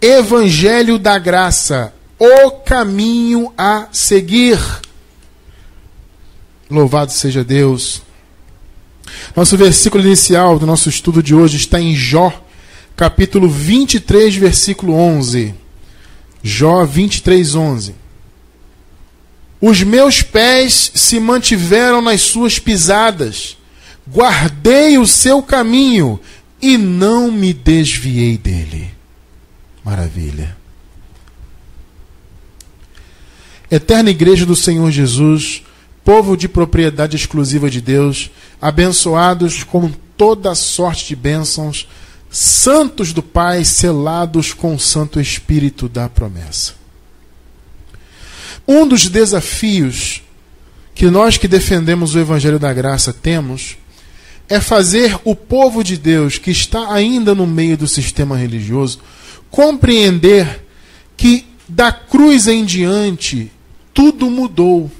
Evangelho da graça, o caminho a seguir. Louvado seja Deus. Nosso versículo inicial do nosso estudo de hoje está em Jó, capítulo 23, versículo 11. Jó 23, 11. Os meus pés se mantiveram nas suas pisadas, guardei o seu caminho e não me desviei dele. Maravilha. Eterna Igreja do Senhor Jesus, povo de propriedade exclusiva de Deus, abençoados com toda sorte de bênçãos, santos do Pai, selados com o Santo Espírito da promessa. Um dos desafios que nós que defendemos o Evangelho da Graça temos é fazer o povo de Deus que está ainda no meio do sistema religioso compreender que da cruz em diante tudo mudou.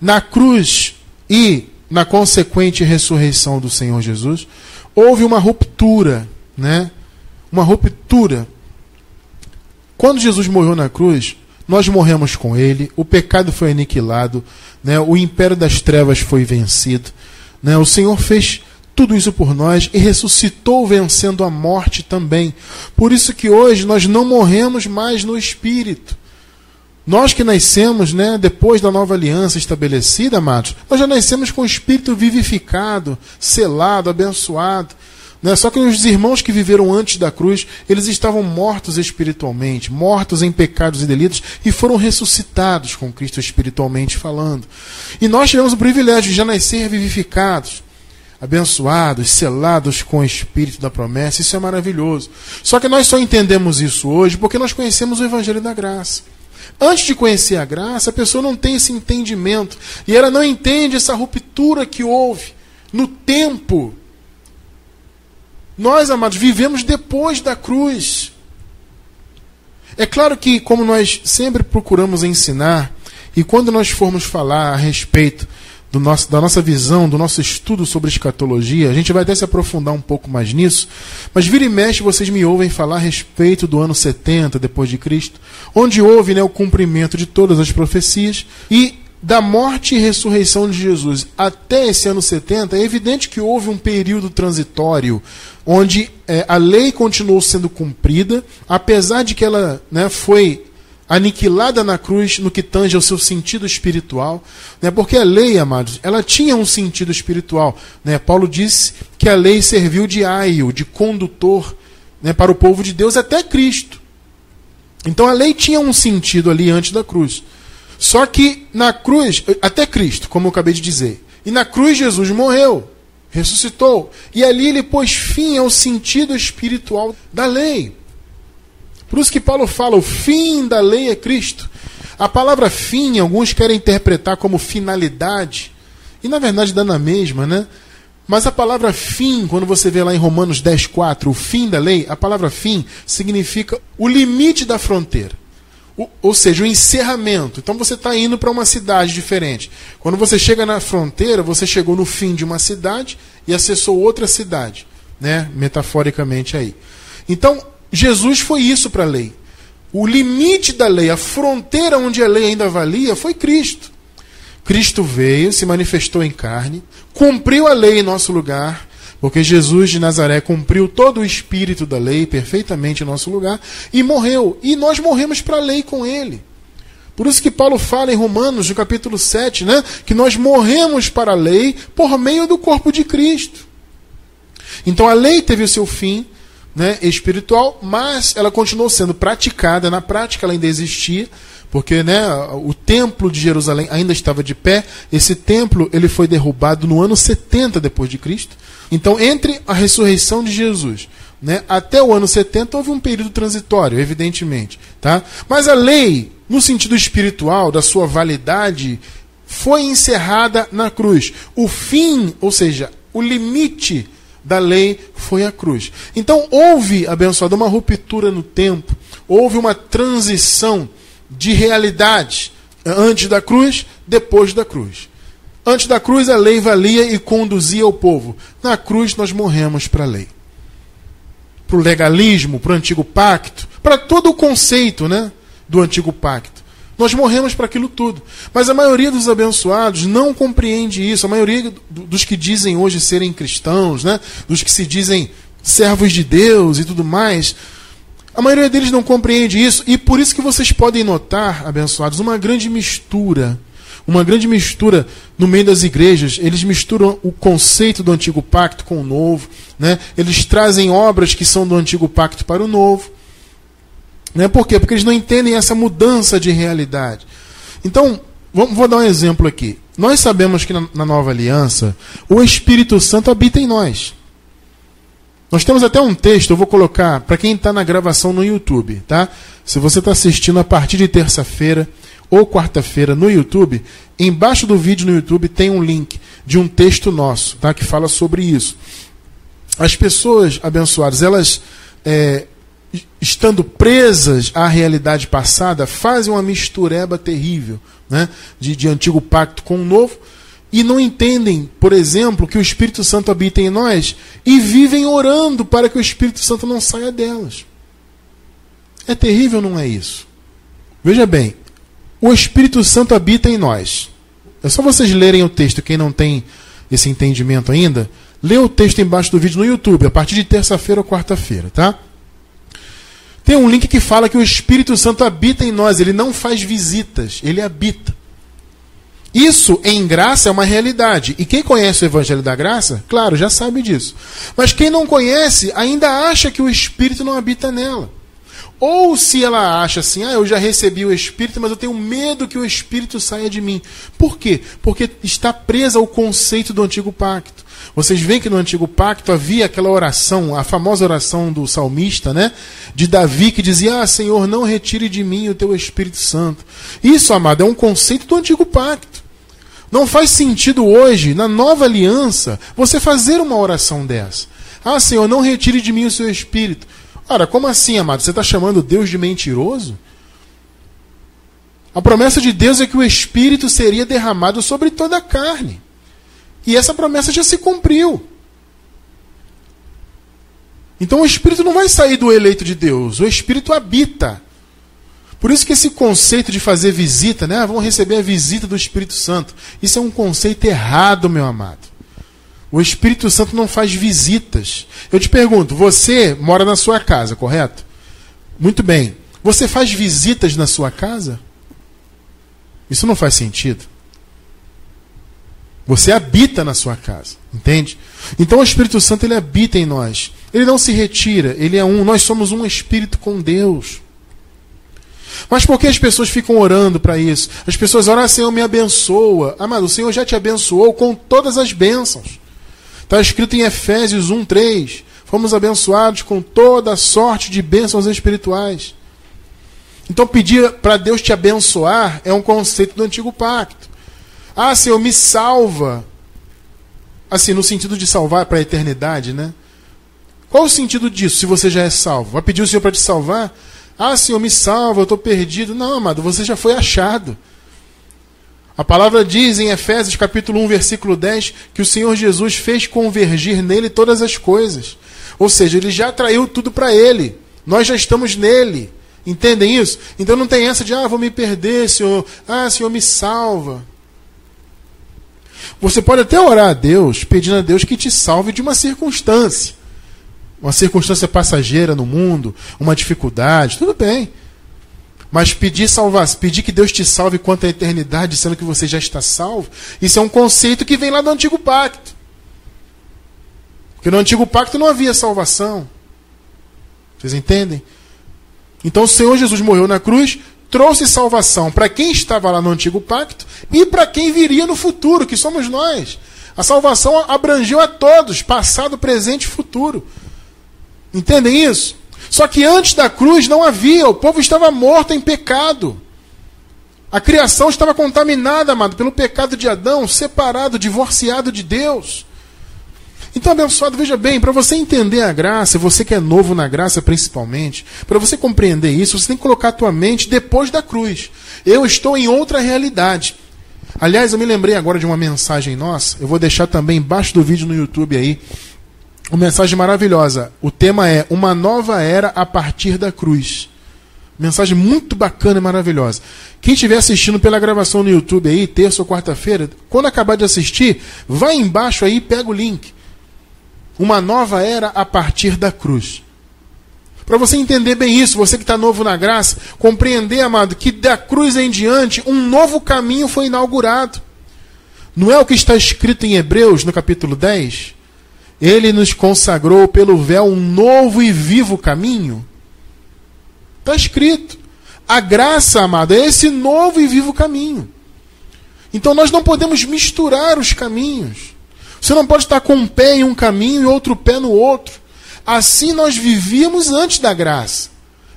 Na cruz e na consequente ressurreição do Senhor Jesus, houve uma ruptura, né? Uma ruptura. Quando Jesus morreu na cruz, nós morremos com ele, o pecado foi aniquilado, né? o império das trevas foi vencido. Né? O Senhor fez tudo isso por nós e ressuscitou vencendo a morte também. Por isso que hoje nós não morremos mais no espírito. Nós que nascemos, né, depois da nova aliança estabelecida, amados, nós já nascemos com o espírito vivificado, selado, abençoado. Né? Só que os irmãos que viveram antes da cruz, eles estavam mortos espiritualmente, mortos em pecados e delitos, e foram ressuscitados com Cristo espiritualmente falando. E nós tivemos o privilégio de já nascer vivificados abençoados, selados com o Espírito da promessa. Isso é maravilhoso. Só que nós só entendemos isso hoje porque nós conhecemos o Evangelho da Graça. Antes de conhecer a graça, a pessoa não tem esse entendimento. E ela não entende essa ruptura que houve no tempo. Nós, amados, vivemos depois da cruz. É claro que, como nós sempre procuramos ensinar, e quando nós formos falar a respeito nosso, da nossa visão, do nosso estudo sobre escatologia. A gente vai até se aprofundar um pouco mais nisso. Mas vira e mexe, vocês me ouvem falar a respeito do ano 70 depois de Cristo, onde houve né, o cumprimento de todas as profecias e da morte e ressurreição de Jesus até esse ano 70, é evidente que houve um período transitório onde é, a lei continuou sendo cumprida, apesar de que ela né, foi aniquilada na cruz no que tange ao seu sentido espiritual, né? porque a lei, amados, ela tinha um sentido espiritual. Né? Paulo disse que a lei serviu de aio, de condutor né, para o povo de Deus até Cristo. Então a lei tinha um sentido ali antes da cruz. Só que na cruz, até Cristo, como eu acabei de dizer, e na cruz Jesus morreu, ressuscitou, e ali ele pôs fim ao sentido espiritual da lei. Por isso que Paulo fala: o fim da lei é Cristo. A palavra fim, alguns querem interpretar como finalidade, e na verdade dá na mesma, né? Mas a palavra fim, quando você vê lá em Romanos 10, 4, o fim da lei, a palavra fim significa o limite da fronteira. O, ou seja, o encerramento. Então você está indo para uma cidade diferente. Quando você chega na fronteira, você chegou no fim de uma cidade e acessou outra cidade, né? metaforicamente aí. Então, Jesus foi isso para a lei. O limite da lei, a fronteira onde a lei ainda valia, foi Cristo. Cristo veio, se manifestou em carne, cumpriu a lei em nosso lugar, porque Jesus de Nazaré cumpriu todo o espírito da lei perfeitamente em nosso lugar e morreu. E nós morremos para a lei com ele. Por isso que Paulo fala em Romanos, no capítulo 7, né, que nós morremos para a lei por meio do corpo de Cristo. Então a lei teve o seu fim, né, espiritual, mas ela continuou sendo praticada, na prática ela ainda existia, porque né, o templo de Jerusalém ainda estava de pé. Esse templo ele foi derrubado no ano 70 depois de Cristo. Então, entre a ressurreição de Jesus né, até o ano 70 houve um período transitório, evidentemente, tá? Mas a lei, no sentido espiritual da sua validade, foi encerrada na cruz. O fim, ou seja, o limite da lei foi a cruz. Então houve, abençoado, uma ruptura no tempo, houve uma transição de realidade antes da cruz, depois da cruz. Antes da cruz a lei valia e conduzia o povo. Na cruz nós morremos para a lei. para o legalismo, para o antigo pacto, para todo o conceito né, do antigo pacto. Nós morremos para aquilo tudo. Mas a maioria dos abençoados não compreende isso. A maioria dos que dizem hoje serem cristãos, né, dos que se dizem servos de Deus e tudo mais, a maioria deles não compreende isso. E por isso que vocês podem notar, abençoados, uma grande mistura uma grande mistura no meio das igrejas. Eles misturam o conceito do antigo pacto com o novo. Né? Eles trazem obras que são do antigo pacto para o novo. Né? Por quê? Porque eles não entendem essa mudança de realidade. Então, vou dar um exemplo aqui. Nós sabemos que na, na nova aliança o Espírito Santo habita em nós. Nós temos até um texto, eu vou colocar para quem está na gravação no YouTube, tá? Se você está assistindo a partir de terça-feira, ou quarta-feira no YouTube, embaixo do vídeo no YouTube tem um link de um texto nosso, tá? Que fala sobre isso. As pessoas abençoadas, elas é, estando presas à realidade passada, fazem uma mistureba terrível, né? De, de antigo pacto com o novo e não entendem, por exemplo, que o Espírito Santo habita em nós e vivem orando para que o Espírito Santo não saia delas. É terrível, não é isso? Veja bem, o Espírito Santo habita em nós. É só vocês lerem o texto, quem não tem esse entendimento ainda, lê o texto embaixo do vídeo no YouTube, a partir de terça-feira ou quarta-feira, tá? Tem um link que fala que o Espírito Santo habita em nós, ele não faz visitas, ele habita. Isso em graça é uma realidade. E quem conhece o Evangelho da Graça, claro, já sabe disso. Mas quem não conhece ainda acha que o Espírito não habita nela. Ou se ela acha assim, ah, eu já recebi o Espírito, mas eu tenho medo que o Espírito saia de mim. Por quê? Porque está presa ao conceito do antigo pacto. Vocês veem que no antigo pacto havia aquela oração, a famosa oração do salmista, né? De Davi, que dizia: Ah, Senhor, não retire de mim o teu Espírito Santo. Isso, amado, é um conceito do antigo pacto. Não faz sentido hoje, na nova aliança, você fazer uma oração dessa. Ah, Senhor, não retire de mim o seu Espírito. Ora, como assim, amado? Você está chamando Deus de mentiroso? A promessa de Deus é que o Espírito seria derramado sobre toda a carne. E essa promessa já se cumpriu. Então o Espírito não vai sair do eleito de Deus, o Espírito habita. Por isso que esse conceito de fazer visita, né? Ah, vamos receber a visita do Espírito Santo. Isso é um conceito errado, meu amado. O Espírito Santo não faz visitas. Eu te pergunto, você mora na sua casa, correto? Muito bem. Você faz visitas na sua casa? Isso não faz sentido. Você habita na sua casa, entende? Então o Espírito Santo ele habita em nós. Ele não se retira, ele é um. Nós somos um espírito com Deus. Mas por que as pessoas ficam orando para isso? As pessoas oram, ah, Senhor, me abençoa. Amado, o Senhor já te abençoou com todas as bênçãos. Está escrito em Efésios 1, 3. Fomos abençoados com toda sorte de bênçãos espirituais. Então, pedir para Deus te abençoar é um conceito do antigo pacto. Ah, Senhor, me salva. Assim, no sentido de salvar para a eternidade, né? Qual o sentido disso, se você já é salvo? Vai pedir o Senhor para te salvar? Ah, Senhor, me salva, eu estou perdido. Não, amado, você já foi achado. A palavra diz em Efésios capítulo 1, versículo 10, que o Senhor Jesus fez convergir nele todas as coisas. Ou seja, ele já atraiu tudo para ele. Nós já estamos nele. Entendem isso? Então não tem essa de, ah, vou me perder, Senhor. Ah, Senhor, me salva. Você pode até orar a Deus, pedindo a Deus que te salve de uma circunstância. Uma circunstância passageira no mundo, uma dificuldade, tudo bem. Mas pedir salvar, pedir que Deus te salve quanto à eternidade, sendo que você já está salvo, isso é um conceito que vem lá do antigo pacto. Porque no antigo pacto não havia salvação. Vocês entendem? Então o Senhor Jesus morreu na cruz, trouxe salvação para quem estava lá no antigo pacto e para quem viria no futuro, que somos nós. A salvação abrangeu a todos, passado, presente e futuro. Entendem isso? Só que antes da cruz não havia, o povo estava morto em pecado. A criação estava contaminada, amado, pelo pecado de Adão, separado, divorciado de Deus. Então, abençoado, veja bem, para você entender a graça, você que é novo na graça principalmente, para você compreender isso, você tem que colocar a tua mente depois da cruz. Eu estou em outra realidade. Aliás, eu me lembrei agora de uma mensagem nossa, eu vou deixar também embaixo do vídeo no YouTube aí, uma mensagem maravilhosa. O tema é Uma Nova Era a partir da cruz. Mensagem muito bacana e maravilhosa. Quem estiver assistindo pela gravação no YouTube aí, terça ou quarta-feira, quando acabar de assistir, vai embaixo aí e pega o link. Uma nova era a partir da cruz. Para você entender bem isso, você que está novo na graça, compreender, amado, que da cruz em diante um novo caminho foi inaugurado. Não é o que está escrito em Hebreus, no capítulo 10? Ele nos consagrou pelo véu um novo e vivo caminho. Está escrito. A graça, amado, é esse novo e vivo caminho. Então nós não podemos misturar os caminhos. Você não pode estar com um pé em um caminho e outro pé no outro. Assim nós vivíamos antes da graça.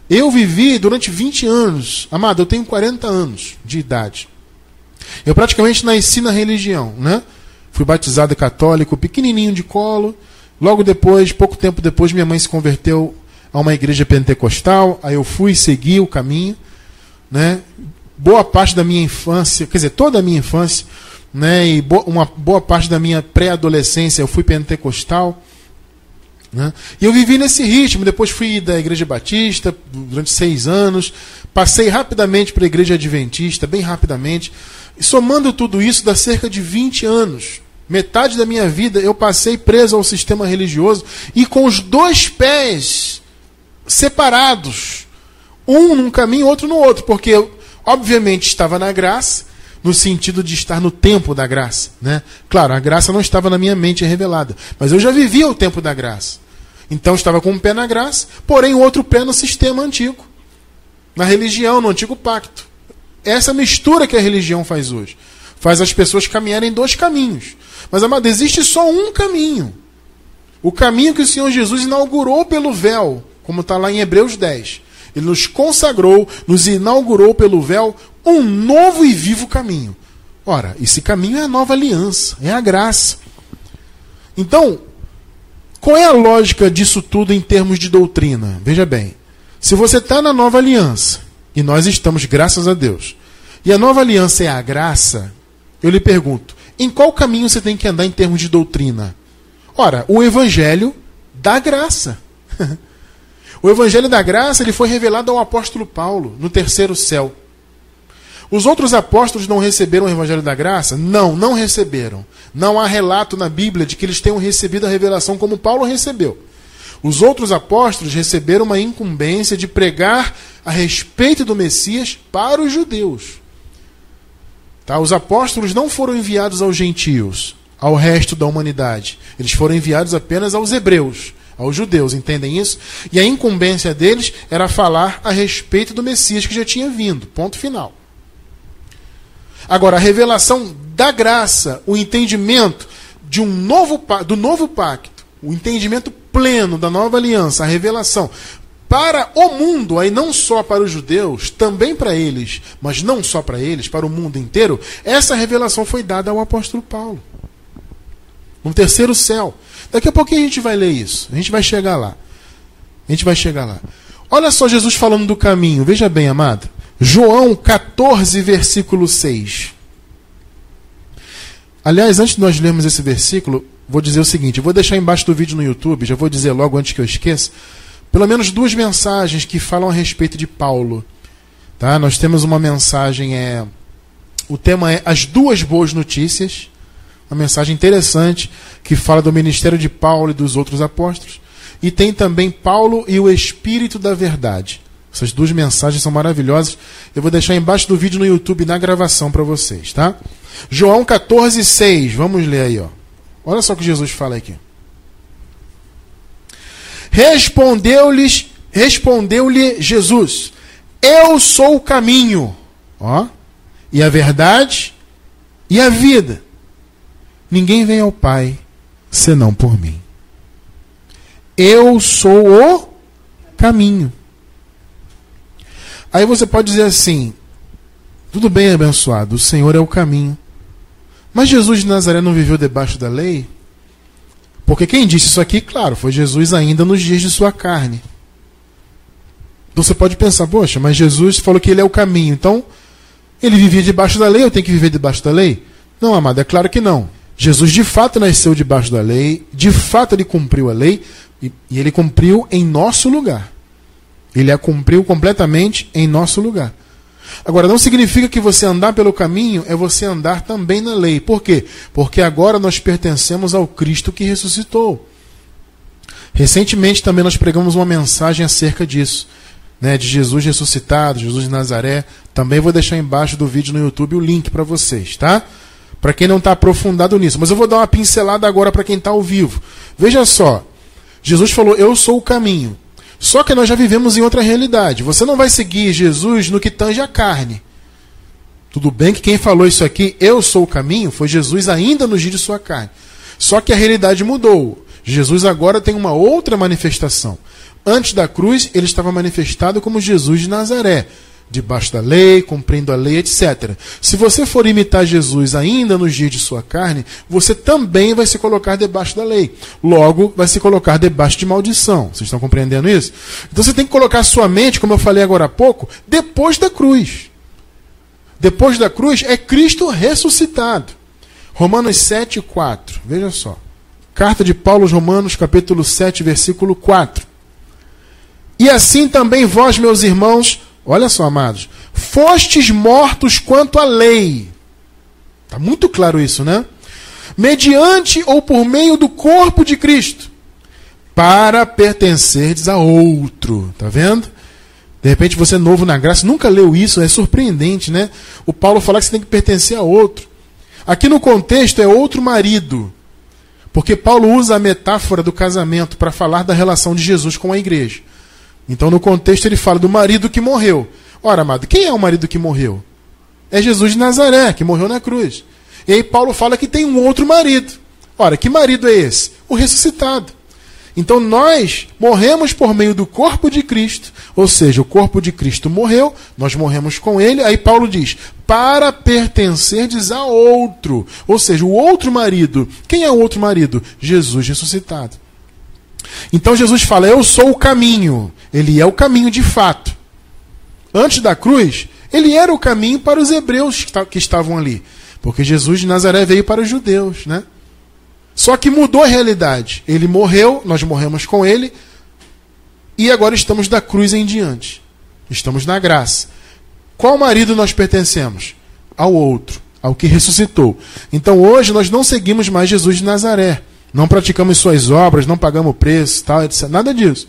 Eu vivi durante 20 anos. Amado, eu tenho 40 anos de idade. Eu praticamente nasci na religião, né? Fui batizado católico, pequenininho de colo. Logo depois, pouco tempo depois, minha mãe se converteu a uma igreja pentecostal. Aí eu fui seguir o caminho, né? Boa parte da minha infância, quer dizer, toda a minha infância, né? E bo uma boa parte da minha pré-adolescência eu fui pentecostal. Né? E eu vivi nesse ritmo. Depois fui da Igreja Batista durante seis anos. Passei rapidamente para a Igreja Adventista, bem rapidamente. E somando tudo isso, dá cerca de 20 anos. Metade da minha vida eu passei preso ao sistema religioso e com os dois pés separados. Um num caminho, outro no outro. Porque eu, obviamente, estava na graça, no sentido de estar no tempo da graça. Né? Claro, a graça não estava na minha mente revelada. Mas eu já vivia o tempo da graça. Então estava com um pé na graça, porém o outro pé no sistema antigo. Na religião, no antigo pacto. Essa mistura que a religião faz hoje. Faz as pessoas caminharem dois caminhos. Mas, amado, existe só um caminho. O caminho que o Senhor Jesus inaugurou pelo véu, como está lá em Hebreus 10. Ele nos consagrou, nos inaugurou pelo véu um novo e vivo caminho. Ora, esse caminho é a nova aliança, é a graça. Então, qual é a lógica disso tudo em termos de doutrina? Veja bem, se você está na nova aliança, e nós estamos, graças a Deus. E a nova aliança é a graça. Eu lhe pergunto: em qual caminho você tem que andar em termos de doutrina? Ora, o evangelho da graça. o evangelho da graça ele foi revelado ao apóstolo Paulo no terceiro céu. Os outros apóstolos não receberam o evangelho da graça? Não, não receberam. Não há relato na Bíblia de que eles tenham recebido a revelação como Paulo recebeu. Os outros apóstolos receberam uma incumbência de pregar a respeito do Messias para os judeus. Tá? Os apóstolos não foram enviados aos gentios, ao resto da humanidade. Eles foram enviados apenas aos hebreus, aos judeus, entendem isso? E a incumbência deles era falar a respeito do Messias que já tinha vindo. Ponto final. Agora, a revelação da graça, o entendimento de um novo do novo pacto, o entendimento pleno da nova aliança, a revelação para o mundo, aí não só para os judeus, também para eles, mas não só para eles, para o mundo inteiro, essa revelação foi dada ao apóstolo Paulo. No terceiro céu. Daqui a pouquinho a gente vai ler isso. A gente vai chegar lá. A gente vai chegar lá. Olha só Jesus falando do caminho. Veja bem, amado. João 14, versículo 6. Aliás, antes de nós lermos esse versículo, vou dizer o seguinte: vou deixar embaixo do vídeo no YouTube, já vou dizer logo antes que eu esqueça, pelo menos duas mensagens que falam a respeito de Paulo. Tá? Nós temos uma mensagem, é, o tema é As Duas Boas Notícias, uma mensagem interessante que fala do ministério de Paulo e dos outros apóstolos. E tem também Paulo e o Espírito da Verdade. Essas duas mensagens são maravilhosas. Eu vou deixar embaixo do vídeo no YouTube na gravação para vocês, tá? João 14, 6. Vamos ler aí, ó. Olha só o que Jesus fala aqui. Respondeu-lhes, respondeu-lhe Jesus: Eu sou o caminho, ó, e a verdade e a vida. Ninguém vem ao Pai senão por mim. Eu sou o caminho. Aí você pode dizer assim: tudo bem, abençoado, o Senhor é o caminho. Mas Jesus de Nazaré não viveu debaixo da lei? Porque quem disse isso aqui, claro, foi Jesus ainda nos dias de sua carne. Então você pode pensar, poxa, mas Jesus falou que ele é o caminho, então ele vivia debaixo da lei, eu tenho que viver debaixo da lei? Não, amado, é claro que não. Jesus de fato nasceu debaixo da lei, de fato ele cumpriu a lei, e, e ele cumpriu em nosso lugar. Ele a cumpriu completamente em nosso lugar. Agora, não significa que você andar pelo caminho é você andar também na lei. Por quê? Porque agora nós pertencemos ao Cristo que ressuscitou. Recentemente também nós pregamos uma mensagem acerca disso, né, de Jesus ressuscitado, Jesus de Nazaré. Também vou deixar embaixo do vídeo no YouTube o link para vocês, tá? Para quem não está aprofundado nisso. Mas eu vou dar uma pincelada agora para quem está ao vivo. Veja só, Jesus falou: Eu sou o caminho. Só que nós já vivemos em outra realidade. Você não vai seguir Jesus no que tange a carne. Tudo bem que quem falou isso aqui, eu sou o caminho, foi Jesus ainda no dia de sua carne. Só que a realidade mudou. Jesus agora tem uma outra manifestação. Antes da cruz, ele estava manifestado como Jesus de Nazaré debaixo da lei, cumprindo a lei, etc. Se você for imitar Jesus ainda nos dias de sua carne, você também vai se colocar debaixo da lei. Logo, vai se colocar debaixo de maldição. Vocês estão compreendendo isso? Então você tem que colocar sua mente, como eu falei agora há pouco, depois da cruz. Depois da cruz é Cristo ressuscitado. Romanos 7, 4. Veja só. Carta de Paulo aos Romanos, capítulo 7, versículo 4. E assim também vós, meus irmãos, Olha só, amados. Fostes mortos quanto à lei. Está muito claro isso, né? Mediante ou por meio do corpo de Cristo, para pertencerdes a outro. Tá vendo? De repente você é novo na graça, nunca leu isso, é surpreendente, né? O Paulo fala que você tem que pertencer a outro. Aqui no contexto é outro marido. Porque Paulo usa a metáfora do casamento para falar da relação de Jesus com a igreja. Então, no contexto, ele fala do marido que morreu. Ora, amado, quem é o marido que morreu? É Jesus de Nazaré, que morreu na cruz. E aí, Paulo fala que tem um outro marido. Ora, que marido é esse? O ressuscitado. Então, nós morremos por meio do corpo de Cristo, ou seja, o corpo de Cristo morreu, nós morremos com ele. Aí, Paulo diz: para pertencerdes a outro, ou seja, o outro marido. Quem é o outro marido? Jesus ressuscitado. Então Jesus fala: Eu sou o caminho. Ele é o caminho de fato. Antes da cruz, ele era o caminho para os hebreus que estavam ali. Porque Jesus de Nazaré veio para os judeus, né? Só que mudou a realidade. Ele morreu, nós morremos com ele, e agora estamos da cruz em diante. Estamos na graça. Qual marido nós pertencemos? Ao outro, ao que ressuscitou. Então hoje nós não seguimos mais Jesus de Nazaré. Não praticamos suas obras, não pagamos preço, tal, etc. Nada disso.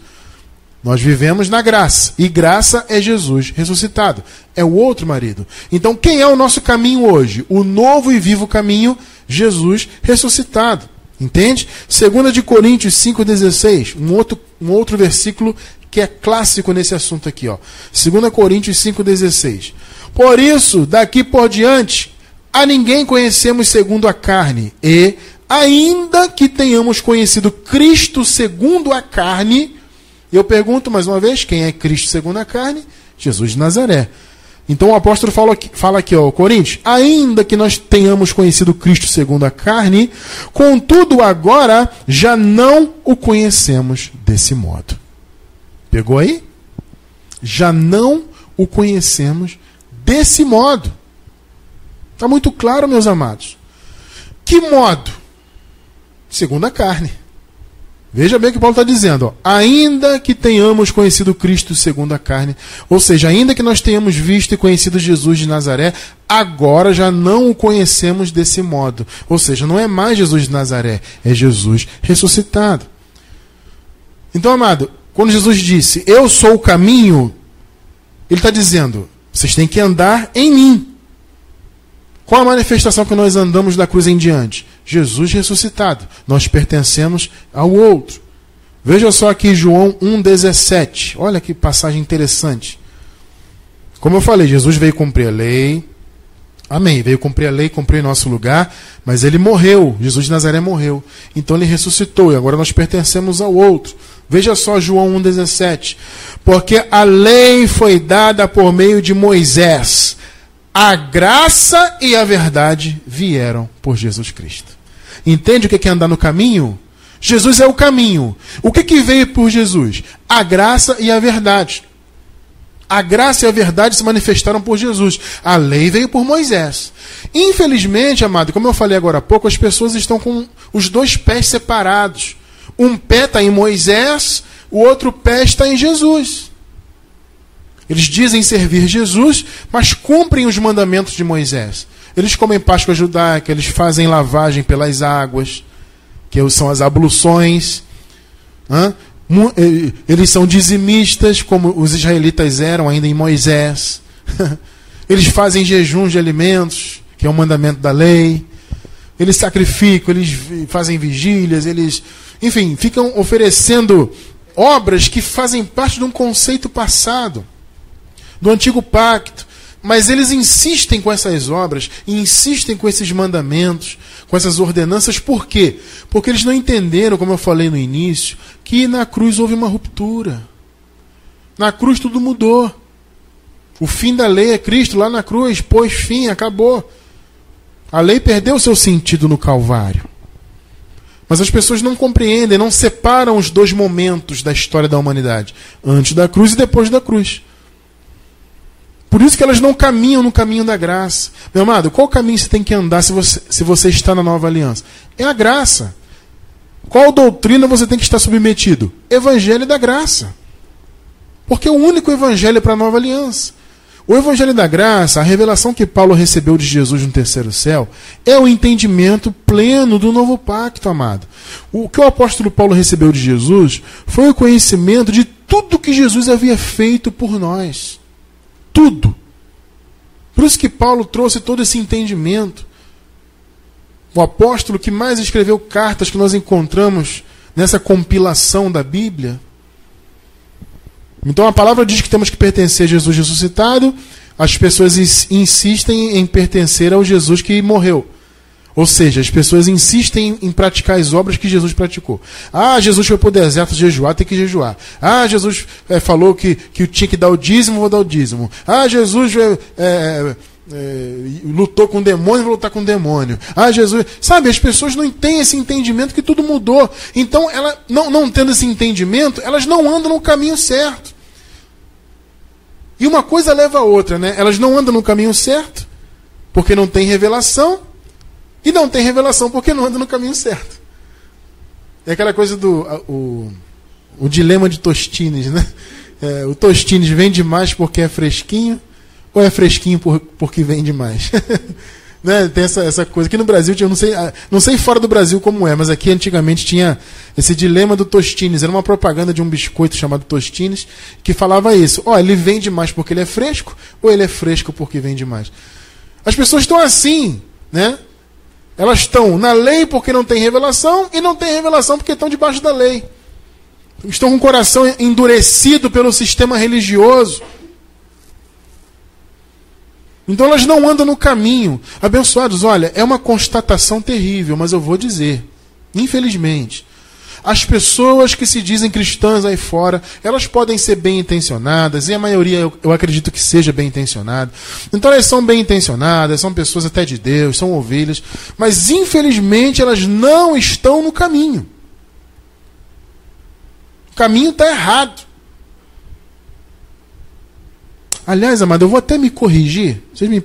Nós vivemos na graça. E graça é Jesus ressuscitado. É o outro marido. Então, quem é o nosso caminho hoje? O novo e vivo caminho, Jesus ressuscitado. Entende? 2 de Coríntios 5,16, um outro, um outro versículo que é clássico nesse assunto aqui. Ó. 2 Coríntios 5,16. Por isso, daqui por diante, a ninguém conhecemos segundo a carne, e ainda que tenhamos conhecido Cristo segundo a carne, eu pergunto mais uma vez: quem é Cristo segundo a carne? Jesus de Nazaré. Então o apóstolo fala aqui, fala aqui ó, Coríntios, ainda que nós tenhamos conhecido Cristo segundo a carne, contudo agora já não o conhecemos desse modo. Pegou aí? Já não o conhecemos desse modo. Está muito claro, meus amados. Que modo? segundo a carne. Veja bem o que Paulo está dizendo. Ó. Ainda que tenhamos conhecido Cristo segundo a carne, ou seja, ainda que nós tenhamos visto e conhecido Jesus de Nazaré, agora já não o conhecemos desse modo. Ou seja, não é mais Jesus de Nazaré, é Jesus ressuscitado. Então, amado, quando Jesus disse, Eu sou o caminho, ele está dizendo, vocês têm que andar em mim. Qual a manifestação que nós andamos da cruz em diante? Jesus ressuscitado. Nós pertencemos ao outro. Veja só aqui João 1,17. Olha que passagem interessante. Como eu falei, Jesus veio cumprir a lei. Amém. Veio cumprir a lei, cumprir nosso lugar. Mas ele morreu. Jesus de Nazaré morreu. Então ele ressuscitou. E agora nós pertencemos ao outro. Veja só João 1,17. Porque a lei foi dada por meio de Moisés a graça e a verdade vieram por Jesus Cristo. Entende o que é andar no caminho? Jesus é o caminho. O que, que veio por Jesus? A graça e a verdade. A graça e a verdade se manifestaram por Jesus. A lei veio por Moisés. Infelizmente, amado, como eu falei agora há pouco, as pessoas estão com os dois pés separados. Um pé está em Moisés, o outro pé está em Jesus. Eles dizem servir Jesus, mas cumprem os mandamentos de Moisés. Eles comem Páscoa judaica, eles fazem lavagem pelas águas, que são as abluções. Eles são dizimistas, como os israelitas eram ainda em Moisés. Eles fazem jejuns de alimentos, que é um mandamento da lei. Eles sacrificam, eles fazem vigílias, eles, enfim, ficam oferecendo obras que fazem parte de um conceito passado, do antigo pacto. Mas eles insistem com essas obras, insistem com esses mandamentos, com essas ordenanças, por quê? Porque eles não entenderam, como eu falei no início, que na cruz houve uma ruptura. Na cruz tudo mudou. O fim da lei é Cristo lá na cruz, pôs fim, acabou. A lei perdeu seu sentido no Calvário. Mas as pessoas não compreendem, não separam os dois momentos da história da humanidade, antes da cruz e depois da cruz. Por isso que elas não caminham no caminho da graça. Meu amado, qual caminho você tem que andar se você, se você está na nova aliança? É a graça. Qual doutrina você tem que estar submetido? Evangelho da graça. Porque é o único evangelho para a nova aliança. O evangelho da graça, a revelação que Paulo recebeu de Jesus no terceiro céu, é o entendimento pleno do novo pacto, amado. O que o apóstolo Paulo recebeu de Jesus foi o conhecimento de tudo que Jesus havia feito por nós tudo. Por isso que Paulo trouxe todo esse entendimento. O apóstolo que mais escreveu cartas que nós encontramos nessa compilação da Bíblia. Então a palavra diz que temos que pertencer a Jesus ressuscitado. As pessoas insistem em pertencer ao Jesus que morreu. Ou seja, as pessoas insistem em praticar as obras que Jesus praticou. Ah, Jesus foi para o deserto jejuar, tem que jejuar. Ah, Jesus é, falou que, que tinha que dar o dízimo, vou dar o dízimo. Ah, Jesus é, é, lutou com o demônio, vou lutar com o demônio. Ah, Jesus. Sabe, as pessoas não têm esse entendimento que tudo mudou. Então, ela, não, não tendo esse entendimento, elas não andam no caminho certo. E uma coisa leva a outra, né? Elas não andam no caminho certo, porque não tem revelação e não tem revelação porque não anda no caminho certo. É aquela coisa do o, o dilema de Tostines, né? É, o Tostines vende mais porque é fresquinho ou é fresquinho por, porque vende mais? né? Tem essa, essa coisa. Aqui no Brasil, eu não sei, ah, não sei fora do Brasil como é, mas aqui antigamente tinha esse dilema do Tostines. Era uma propaganda de um biscoito chamado Tostines que falava isso. Ó, oh, ele vende mais porque ele é fresco ou ele é fresco porque vende mais? As pessoas estão assim, né? Elas estão na lei porque não tem revelação e não tem revelação porque estão debaixo da lei. Estão com o coração endurecido pelo sistema religioso. Então elas não andam no caminho. Abençoados, olha, é uma constatação terrível, mas eu vou dizer, infelizmente, as pessoas que se dizem cristãs aí fora, elas podem ser bem intencionadas, e a maioria eu, eu acredito que seja bem intencionada. Então elas são bem intencionadas, são pessoas até de Deus, são ovelhas, mas infelizmente elas não estão no caminho. O caminho está errado. Aliás, amado, eu vou até me corrigir. Vocês me,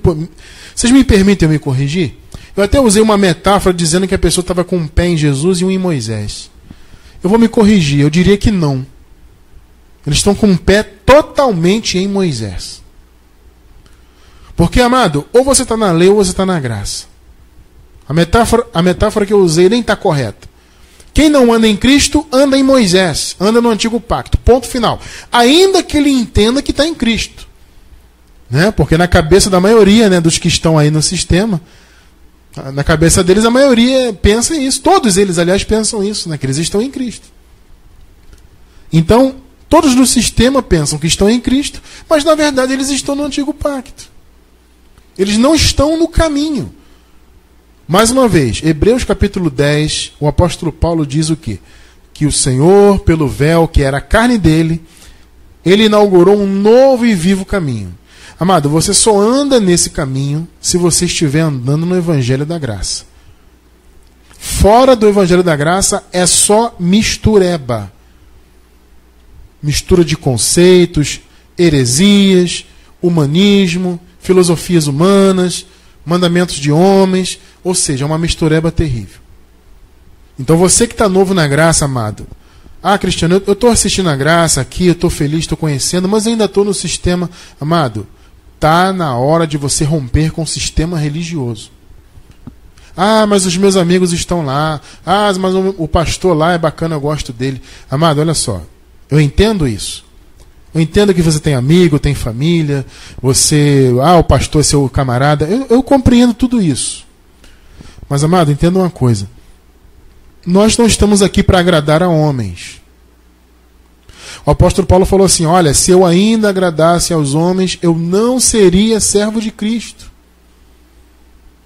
vocês me permitem me corrigir? Eu até usei uma metáfora dizendo que a pessoa estava com um pé em Jesus e um em Moisés. Eu vou me corrigir, eu diria que não. Eles estão com o pé totalmente em Moisés. Porque, amado, ou você está na lei ou você está na graça. A metáfora, a metáfora que eu usei nem está correta. Quem não anda em Cristo, anda em Moisés, anda no antigo pacto. Ponto final. Ainda que ele entenda que está em Cristo. Né? Porque na cabeça da maioria né, dos que estão aí no sistema, na cabeça deles, a maioria pensa isso. Todos eles, aliás, pensam isso, né? que eles estão em Cristo. Então, todos no sistema pensam que estão em Cristo, mas na verdade eles estão no antigo pacto. Eles não estão no caminho. Mais uma vez, Hebreus capítulo 10, o apóstolo Paulo diz o quê? Que o Senhor, pelo véu que era a carne dele, ele inaugurou um novo e vivo caminho Amado, você só anda nesse caminho se você estiver andando no Evangelho da Graça. Fora do Evangelho da Graça é só mistureba. Mistura de conceitos, heresias, humanismo, filosofias humanas, mandamentos de homens, ou seja, é uma mistureba terrível. Então você que está novo na graça, amado, ah, Cristiano, eu estou assistindo a graça aqui, eu estou feliz, estou conhecendo, mas ainda estou no sistema. Amado, tá na hora de você romper com o sistema religioso. Ah, mas os meus amigos estão lá. Ah, mas o pastor lá é bacana, eu gosto dele. Amado, olha só. Eu entendo isso. Eu entendo que você tem amigo, tem família, você. Ah, o pastor é seu camarada. Eu, eu compreendo tudo isso. Mas, amado, entenda uma coisa. Nós não estamos aqui para agradar a homens. O apóstolo Paulo falou assim: Olha, se eu ainda agradasse aos homens, eu não seria servo de Cristo.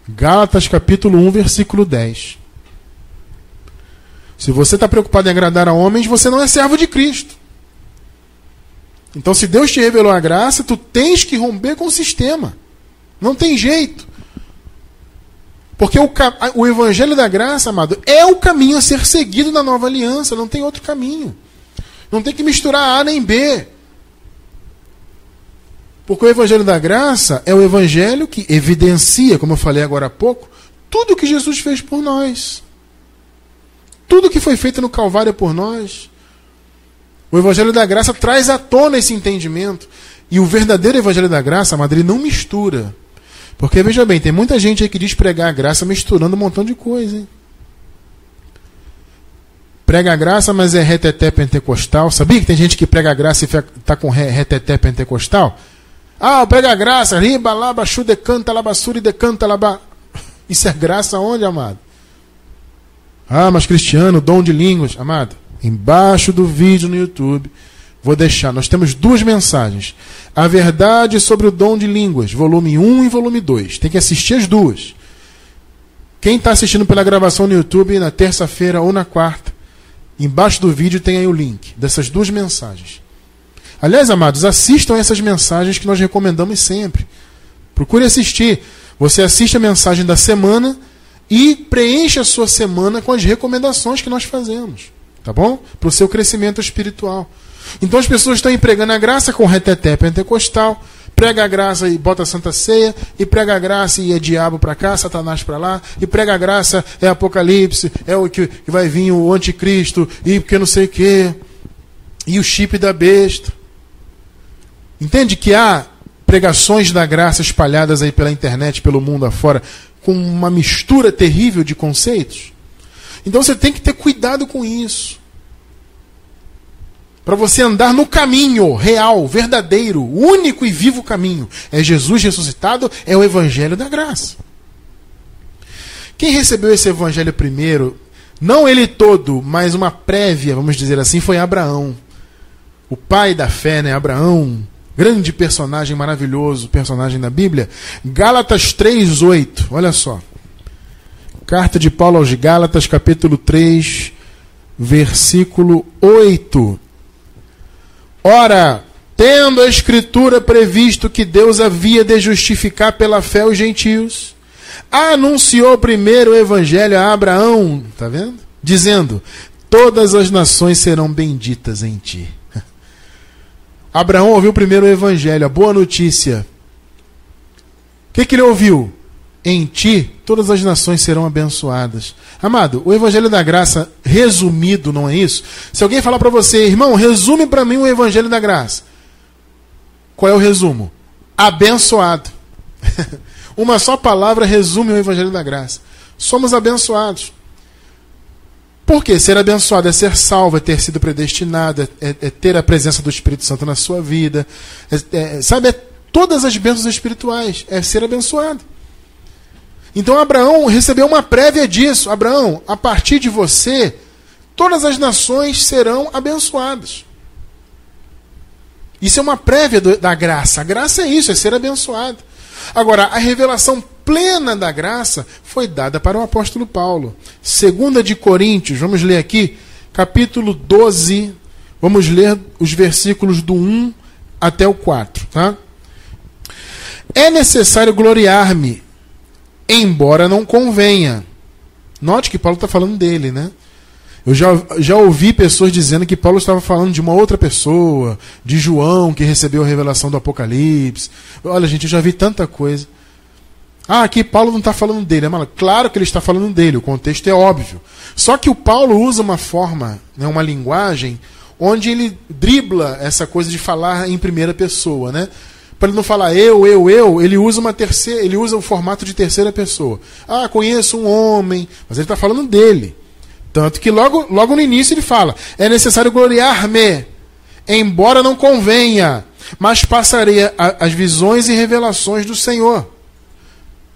Gálatas capítulo 1, versículo 10. Se você está preocupado em agradar a homens, você não é servo de Cristo. Então, se Deus te revelou a graça, tu tens que romper com o sistema. Não tem jeito. Porque o, o Evangelho da Graça, amado, é o caminho a ser seguido na nova aliança. Não tem outro caminho. Não tem que misturar A nem B. Porque o Evangelho da Graça é o Evangelho que evidencia, como eu falei agora há pouco, tudo que Jesus fez por nós. Tudo que foi feito no Calvário por nós. O Evangelho da Graça traz à tona esse entendimento. E o verdadeiro Evangelho da Graça, Madrid, não mistura. Porque, veja bem, tem muita gente aí que diz pregar a graça misturando um montão de coisa. Hein? Prega graça, mas é reteté pentecostal. Sabia que tem gente que prega graça e está com reteté pentecostal? Ah, prega graça, riba, laba, chu, decanta, labassuri, decanta, laba. Isso é graça onde, amado? Ah, mas cristiano, dom de línguas. Amado, embaixo do vídeo no YouTube. Vou deixar. Nós temos duas mensagens. A verdade sobre o dom de línguas, volume 1 e volume 2. Tem que assistir as duas. Quem está assistindo pela gravação no YouTube na terça-feira ou na quarta, embaixo do vídeo tem aí o link dessas duas mensagens. Aliás, amados, assistam essas mensagens que nós recomendamos sempre. Procure assistir. Você assiste a mensagem da semana e preenche a sua semana com as recomendações que nós fazemos tá bom? Para o seu crescimento espiritual. Então as pessoas estão empregando a graça com reteté pentecostal, prega a graça e bota a santa ceia, e prega a graça e é diabo para cá, satanás para lá, e prega a graça é apocalipse, é o que, que vai vir o anticristo, e porque não sei o quê, e o chip da besta. Entende que há pregações da graça espalhadas aí pela internet, pelo mundo afora, com uma mistura terrível de conceitos? Então você tem que ter cuidado com isso. Para você andar no caminho real, verdadeiro, único e vivo caminho. É Jesus ressuscitado, é o Evangelho da graça. Quem recebeu esse Evangelho primeiro, não ele todo, mas uma prévia, vamos dizer assim, foi Abraão. O pai da fé, né? Abraão, grande personagem maravilhoso, personagem da Bíblia. Gálatas 3:8. Olha só. Carta de Paulo aos Gálatas, capítulo 3, versículo 8. Ora, tendo a Escritura previsto que Deus havia de justificar pela fé os gentios, anunciou primeiro o evangelho a Abraão, tá vendo? Dizendo: Todas as nações serão benditas em ti. Abraão ouviu primeiro o evangelho, a boa notícia. O que, que ele ouviu? Em ti todas as nações serão abençoadas. Amado, o Evangelho da Graça, resumido, não é isso? Se alguém falar para você, irmão, resume para mim o Evangelho da Graça. Qual é o resumo? Abençoado. Uma só palavra resume o Evangelho da Graça. Somos abençoados. Por quê? Ser abençoado é ser salvo, é ter sido predestinado, é, é, é ter a presença do Espírito Santo na sua vida. É, é sabe, é todas as bênçãos espirituais. É ser abençoado. Então Abraão recebeu uma prévia disso. Abraão, a partir de você, todas as nações serão abençoadas. Isso é uma prévia do, da graça. A graça é isso, é ser abençoado. Agora, a revelação plena da graça foi dada para o apóstolo Paulo. Segunda de Coríntios, vamos ler aqui, capítulo 12, vamos ler os versículos do 1 até o 4, tá? É necessário gloriar-me embora não convenha. Note que Paulo está falando dele, né? Eu já, já ouvi pessoas dizendo que Paulo estava falando de uma outra pessoa, de João, que recebeu a revelação do Apocalipse. Olha, gente, eu já vi tanta coisa. Ah, aqui Paulo não está falando dele. É claro que ele está falando dele, o contexto é óbvio. Só que o Paulo usa uma forma, né, uma linguagem, onde ele dribla essa coisa de falar em primeira pessoa, né? Para ele não falar eu, eu, eu, ele usa uma terceira, ele usa o formato de terceira pessoa. Ah, conheço um homem, mas ele está falando dele. Tanto que logo, logo no início ele fala: é necessário gloriar-me, embora não convenha, mas passarei a, as visões e revelações do Senhor.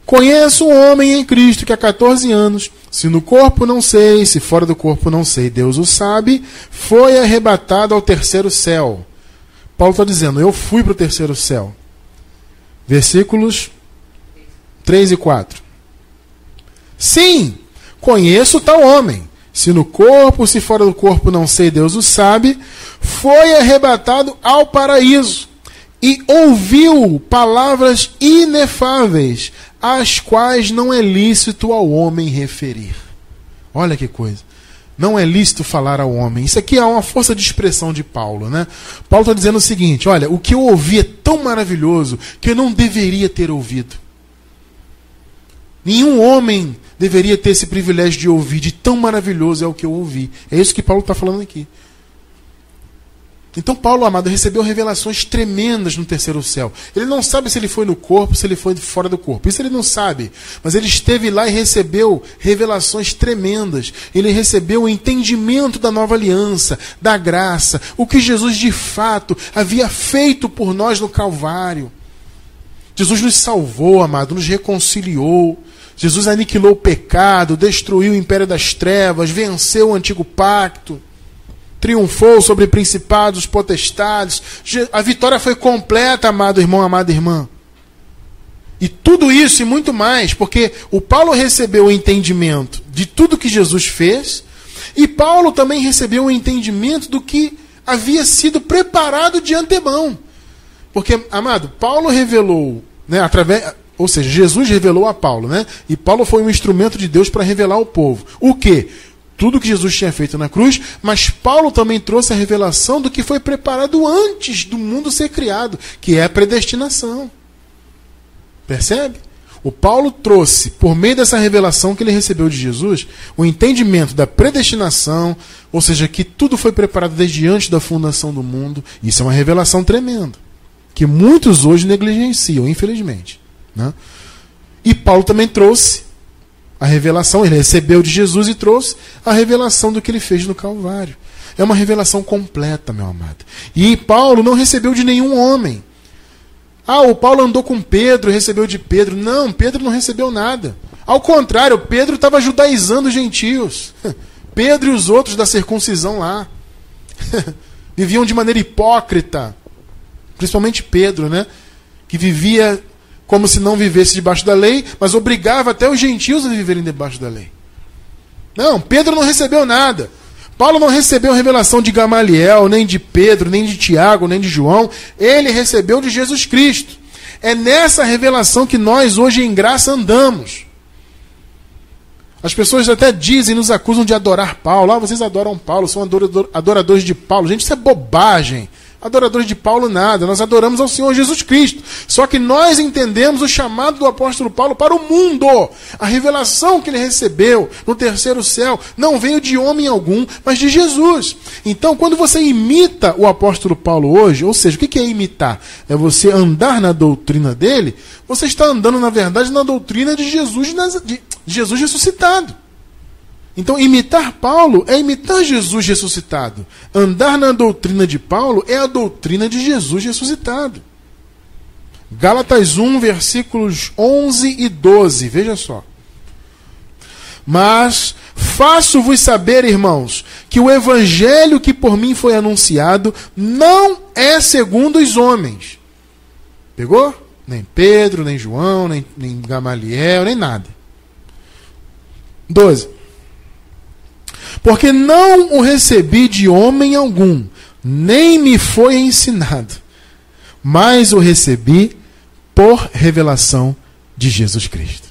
Conheço um homem em Cristo que há 14 anos, se no corpo não sei, se fora do corpo não sei, Deus o sabe, foi arrebatado ao terceiro céu. Paulo está dizendo: Eu fui para o terceiro céu. Versículos 3 e 4. Sim, conheço tal homem. Se no corpo, se fora do corpo não sei, Deus o sabe. Foi arrebatado ao paraíso e ouviu palavras inefáveis, as quais não é lícito ao homem referir. Olha que coisa. Não é lícito falar ao homem. Isso aqui é uma força de expressão de Paulo, né? Paulo está dizendo o seguinte: olha, o que eu ouvi é tão maravilhoso que eu não deveria ter ouvido. Nenhum homem deveria ter esse privilégio de ouvir, de tão maravilhoso é o que eu ouvi. É isso que Paulo está falando aqui. Então, Paulo amado recebeu revelações tremendas no terceiro céu. Ele não sabe se ele foi no corpo, se ele foi fora do corpo. Isso ele não sabe. Mas ele esteve lá e recebeu revelações tremendas. Ele recebeu o entendimento da nova aliança, da graça, o que Jesus de fato havia feito por nós no Calvário. Jesus nos salvou, amado, nos reconciliou. Jesus aniquilou o pecado, destruiu o império das trevas, venceu o antigo pacto triunfou sobre principados, potestades. A vitória foi completa, amado irmão, amada irmã. E tudo isso e muito mais, porque o Paulo recebeu o entendimento de tudo que Jesus fez, e Paulo também recebeu o entendimento do que havia sido preparado de antemão. Porque, amado, Paulo revelou, né, através, ou seja, Jesus revelou a Paulo, né? E Paulo foi um instrumento de Deus para revelar ao povo. O que? Tudo que Jesus tinha feito na cruz, mas Paulo também trouxe a revelação do que foi preparado antes do mundo ser criado, que é a predestinação. Percebe? O Paulo trouxe, por meio dessa revelação que ele recebeu de Jesus, o entendimento da predestinação, ou seja, que tudo foi preparado desde antes da fundação do mundo. Isso é uma revelação tremenda, que muitos hoje negligenciam, infelizmente. Né? E Paulo também trouxe a revelação, ele recebeu de Jesus e trouxe a revelação do que ele fez no Calvário. É uma revelação completa, meu amado. E Paulo não recebeu de nenhum homem. Ah, o Paulo andou com Pedro, recebeu de Pedro. Não, Pedro não recebeu nada. Ao contrário, Pedro estava judaizando os gentios. Pedro e os outros da circuncisão lá. Viviam de maneira hipócrita. Principalmente Pedro, né? Que vivia como se não vivesse debaixo da lei, mas obrigava até os gentios a viverem debaixo da lei. Não, Pedro não recebeu nada. Paulo não recebeu revelação de Gamaliel, nem de Pedro, nem de Tiago, nem de João. Ele recebeu de Jesus Cristo. É nessa revelação que nós hoje em graça andamos. As pessoas até dizem, nos acusam de adorar Paulo. Ah, vocês adoram Paulo, são adoradores de Paulo. Gente, isso é bobagem. Adoradores de Paulo, nada. Nós adoramos ao Senhor Jesus Cristo. Só que nós entendemos o chamado do apóstolo Paulo para o mundo. A revelação que ele recebeu no terceiro céu não veio de homem algum, mas de Jesus. Então, quando você imita o apóstolo Paulo hoje, ou seja, o que é imitar? É você andar na doutrina dele, você está andando, na verdade, na doutrina de Jesus, de Jesus ressuscitado. Então, imitar Paulo é imitar Jesus ressuscitado. Andar na doutrina de Paulo é a doutrina de Jesus ressuscitado. Gálatas 1, versículos 11 e 12, veja só. Mas faço-vos saber, irmãos, que o evangelho que por mim foi anunciado não é segundo os homens. Pegou? Nem Pedro, nem João, nem, nem Gamaliel, nem nada. 12 porque não o recebi de homem algum, nem me foi ensinado, mas o recebi por revelação de Jesus Cristo.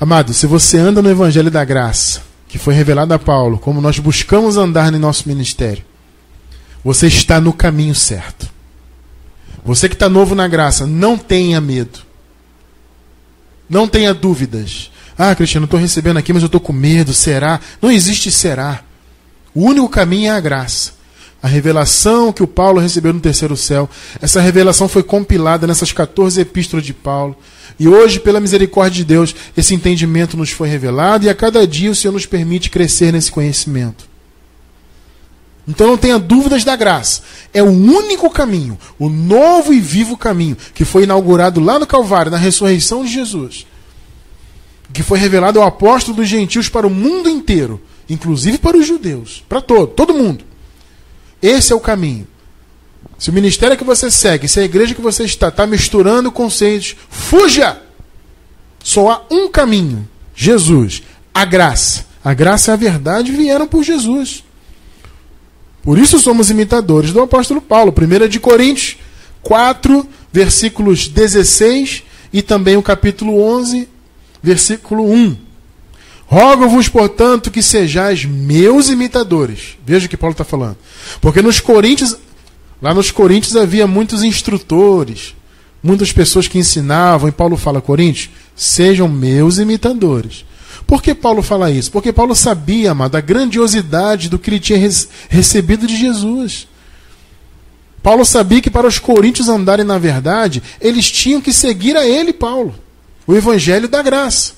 Amado, se você anda no Evangelho da Graça, que foi revelado a Paulo, como nós buscamos andar no nosso ministério, você está no caminho certo. Você que está novo na graça, não tenha medo. Não tenha dúvidas. Ah, Cristiano, estou recebendo aqui, mas eu estou com medo. Será? Não existe será. O único caminho é a graça. A revelação que o Paulo recebeu no terceiro céu, essa revelação foi compilada nessas 14 epístolas de Paulo. E hoje, pela misericórdia de Deus, esse entendimento nos foi revelado e a cada dia o Senhor nos permite crescer nesse conhecimento. Então não tenha dúvidas da graça. É o único caminho, o novo e vivo caminho, que foi inaugurado lá no Calvário, na ressurreição de Jesus. Que foi revelado ao apóstolo dos gentios para o mundo inteiro, inclusive para os judeus, para todo, todo mundo. Esse é o caminho. Se o ministério que você segue, se a igreja que você está, está misturando conceitos, fuja! Só há um caminho: Jesus. A graça. A graça e a verdade vieram por Jesus. Por isso somos imitadores do apóstolo Paulo. 1 de Coríntios 4, versículos 16 e também o capítulo 11, versículo 1. Rogo-vos, portanto, que sejais meus imitadores. Veja o que Paulo está falando. Porque nos Coríntios, lá nos Coríntios havia muitos instrutores, muitas pessoas que ensinavam, e Paulo fala, Coríntios, sejam meus imitadores. Por que Paulo fala isso? Porque Paulo sabia, amado, a grandiosidade do que ele tinha recebido de Jesus. Paulo sabia que para os coríntios andarem na verdade, eles tinham que seguir a ele, Paulo, o evangelho da graça.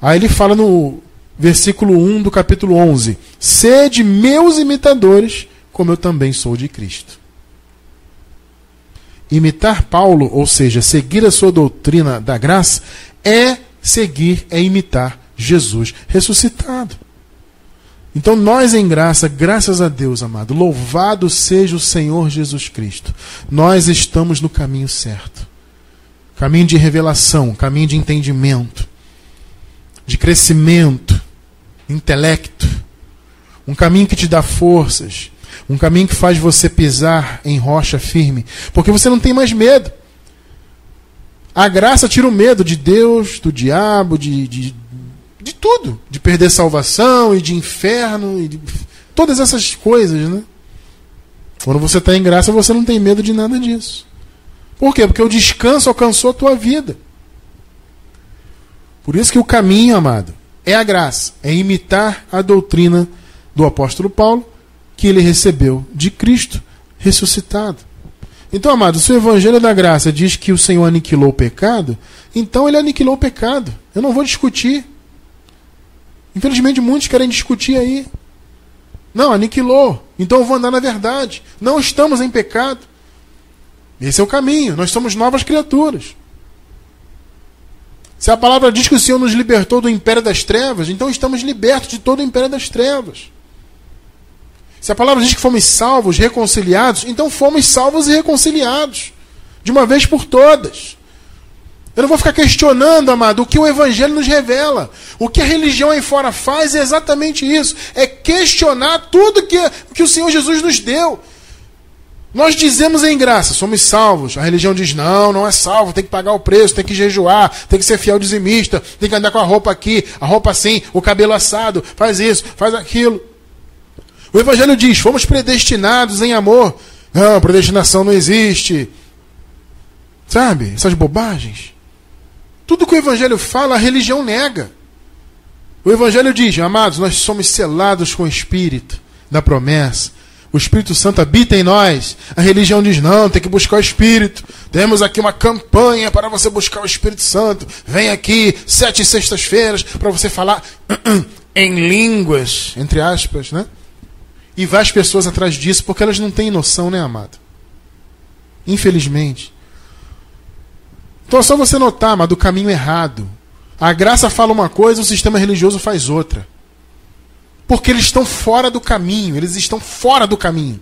Aí ele fala no versículo 1 do capítulo 11: Sede meus imitadores, como eu também sou de Cristo. Imitar Paulo, ou seja, seguir a sua doutrina da graça, é seguir, é imitar Jesus ressuscitado. Então, nós em graça, graças a Deus, amado, louvado seja o Senhor Jesus Cristo. Nós estamos no caminho certo caminho de revelação, caminho de entendimento, de crescimento, intelecto, um caminho que te dá forças, um caminho que faz você pisar em rocha firme, porque você não tem mais medo. A graça tira o medo de Deus, do diabo, de, de, de tudo. De perder salvação e de inferno, e de todas essas coisas, né? Quando você está em graça, você não tem medo de nada disso. Por quê? Porque o descanso alcançou a tua vida. Por isso que o caminho, amado, é a graça, é imitar a doutrina do apóstolo Paulo que ele recebeu de Cristo ressuscitado. Então, amado, se o Evangelho da Graça diz que o Senhor aniquilou o pecado, então ele aniquilou o pecado. Eu não vou discutir. Infelizmente, muitos querem discutir aí. Não, aniquilou. Então eu vou andar na verdade. Não estamos em pecado. Esse é o caminho. Nós somos novas criaturas. Se a palavra diz que o Senhor nos libertou do império das trevas, então estamos libertos de todo o império das trevas. Se a palavra diz que fomos salvos, reconciliados, então fomos salvos e reconciliados. De uma vez por todas. Eu não vou ficar questionando, amado, o que o Evangelho nos revela. O que a religião aí fora faz é exatamente isso: é questionar tudo que, que o Senhor Jesus nos deu. Nós dizemos em graça, somos salvos. A religião diz: não, não é salvo, tem que pagar o preço, tem que jejuar, tem que ser fiel dizimista, tem que andar com a roupa aqui, a roupa assim, o cabelo assado, faz isso, faz aquilo. O Evangelho diz: fomos predestinados em amor. Não, predestinação não existe. Sabe? Essas bobagens. Tudo que o Evangelho fala, a religião nega. O Evangelho diz: amados, nós somos selados com o Espírito da promessa. O Espírito Santo habita em nós. A religião diz: não, tem que buscar o Espírito. Temos aqui uma campanha para você buscar o Espírito Santo. Vem aqui sete sextas-feiras para você falar em línguas, entre aspas, né? E vai as pessoas atrás disso porque elas não têm noção, né, amado? Infelizmente. Então é só você notar, amado, o caminho errado. A graça fala uma coisa, o sistema religioso faz outra. Porque eles estão fora do caminho, eles estão fora do caminho.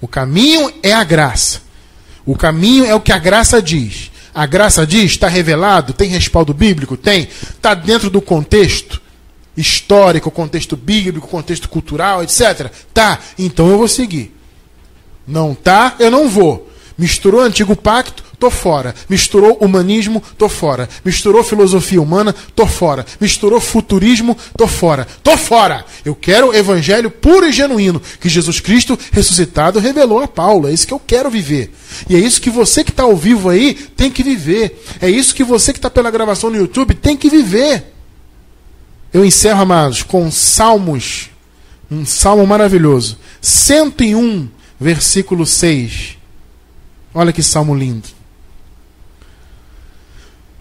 O caminho é a graça. O caminho é o que a graça diz. A graça diz, está revelado, tem respaldo bíblico? Tem. Está dentro do contexto histórico, contexto bíblico, contexto cultural, etc. Tá, então eu vou seguir. Não tá, eu não vou. Misturou o antigo pacto, tô fora. Misturou humanismo, tô fora. Misturou filosofia humana, tô fora. Misturou futurismo, tô fora. Tô fora. Eu quero o evangelho puro e genuíno que Jesus Cristo ressuscitado revelou a Paulo. É isso que eu quero viver. E é isso que você que está ao vivo aí tem que viver. É isso que você que está pela gravação no YouTube tem que viver. Eu encerro, amados, com Salmos, um salmo maravilhoso. 101, versículo 6. Olha que salmo lindo.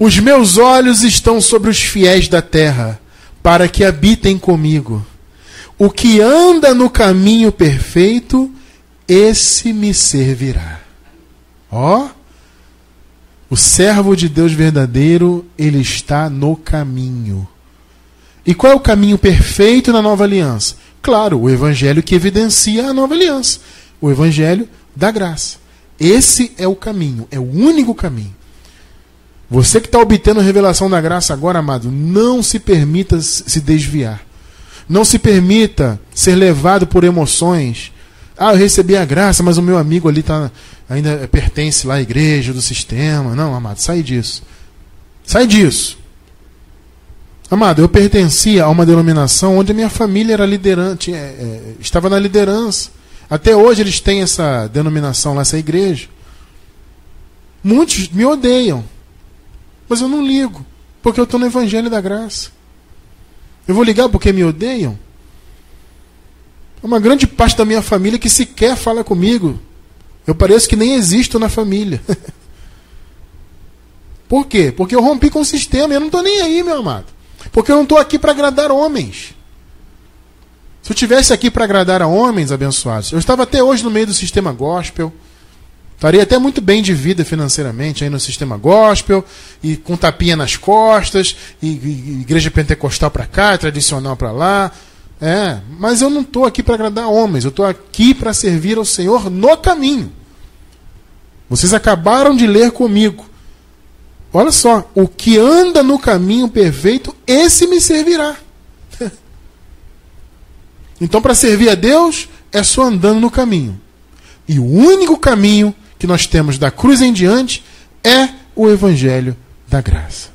Os meus olhos estão sobre os fiéis da terra, para que habitem comigo. O que anda no caminho perfeito, esse me servirá. Ó, o servo de Deus verdadeiro, ele está no caminho. E qual é o caminho perfeito na nova aliança? Claro, o evangelho que evidencia a nova aliança. O evangelho da graça. Esse é o caminho, é o único caminho. Você que está obtendo a revelação da graça agora, amado, não se permita se desviar. Não se permita ser levado por emoções. Ah, eu recebi a graça, mas o meu amigo ali tá, ainda pertence lá à igreja, do sistema. Não, amado, sai disso. Sai disso. Amado, eu pertencia a uma denominação onde a minha família era liderante, é, é, estava na liderança. Até hoje eles têm essa denominação lá, essa igreja. Muitos me odeiam. Mas eu não ligo, porque eu estou no Evangelho da Graça. Eu vou ligar porque me odeiam? Uma grande parte da minha família que sequer fala comigo. Eu pareço que nem existo na família. Por quê? Porque eu rompi com o sistema eu não estou nem aí, meu amado. Porque eu não estou aqui para agradar homens. Se eu tivesse aqui para agradar a homens abençoados, eu estava até hoje no meio do sistema gospel. Estaria até muito bem de vida financeiramente aí no sistema gospel, e com tapinha nas costas, e, e igreja pentecostal para cá, tradicional para lá. É, mas eu não estou aqui para agradar homens, eu estou aqui para servir ao Senhor no caminho. Vocês acabaram de ler comigo. Olha só, o que anda no caminho perfeito, esse me servirá. Então, para servir a Deus, é só andando no caminho. E o único caminho que nós temos da cruz em diante é o Evangelho da graça.